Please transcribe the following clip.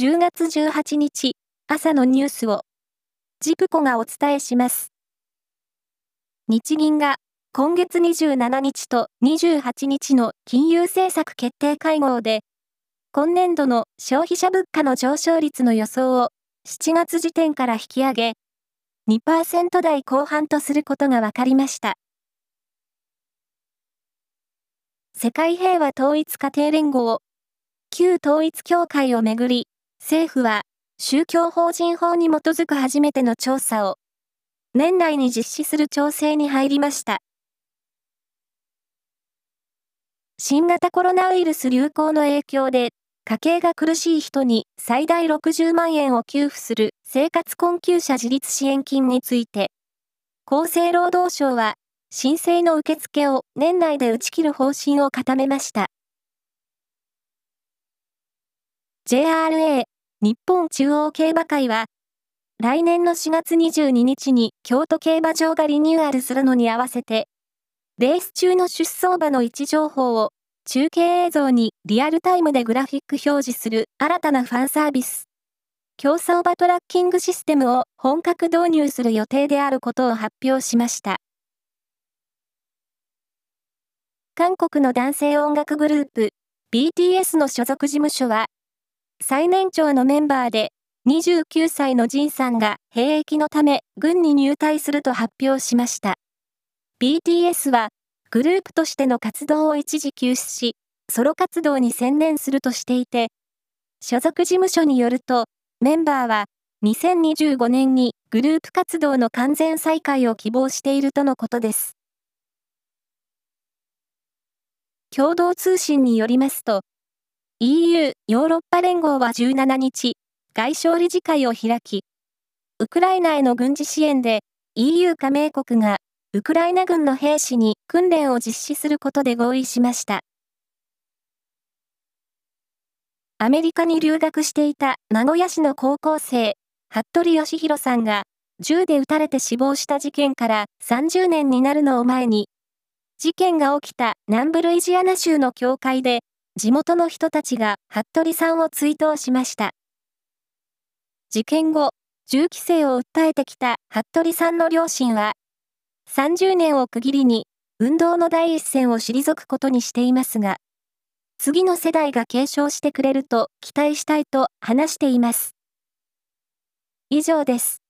10月18日朝のニュースをジプコがお伝えします。日銀が今月27日と28日の金融政策決定会合で今年度の消費者物価の上昇率の予想を7月時点から引き上げ2%台後半とすることが分かりました。世界平和統一家庭連合、旧統一協会をめぐり、政府は宗教法人法に基づく初めての調査を年内に実施する調整に入りました。新型コロナウイルス流行の影響で家計が苦しい人に最大60万円を給付する生活困窮者自立支援金について、厚生労働省は申請の受付を年内で打ち切る方針を固めました。JRA 日本中央競馬会は、来年の4月22日に京都競馬場がリニューアルするのに合わせて、レース中の出走馬の位置情報を中継映像にリアルタイムでグラフィック表示する新たなファンサービス、競走馬トラッキングシステムを本格導入する予定であることを発表しました。韓国の男性音楽グループ BTS の所属事務所は、最年長のメンバーで29歳のジンさんが兵役のため軍に入隊すると発表しました。BTS はグループとしての活動を一時休止し、ソロ活動に専念するとしていて、所属事務所によると、メンバーは2025年にグループ活動の完全再開を希望しているとのことです。共同通信によりますと、EU ヨーロッパ連合は17日、外相理事会を開き、ウクライナへの軍事支援で EU 加盟国がウクライナ軍の兵士に訓練を実施することで合意しました。アメリカに留学していた名古屋市の高校生、服部義弘さんが銃で撃たれて死亡した事件から30年になるのを前に事件が起きた南部ルイジアナ州の教会で、地元の人たちが服部さんを追悼しました。事件後、銃規制を訴えてきた服部さんの両親は、30年を区切りに、運動の第一線を退くことにしていますが、次の世代が継承してくれると期待したいと話しています。以上です。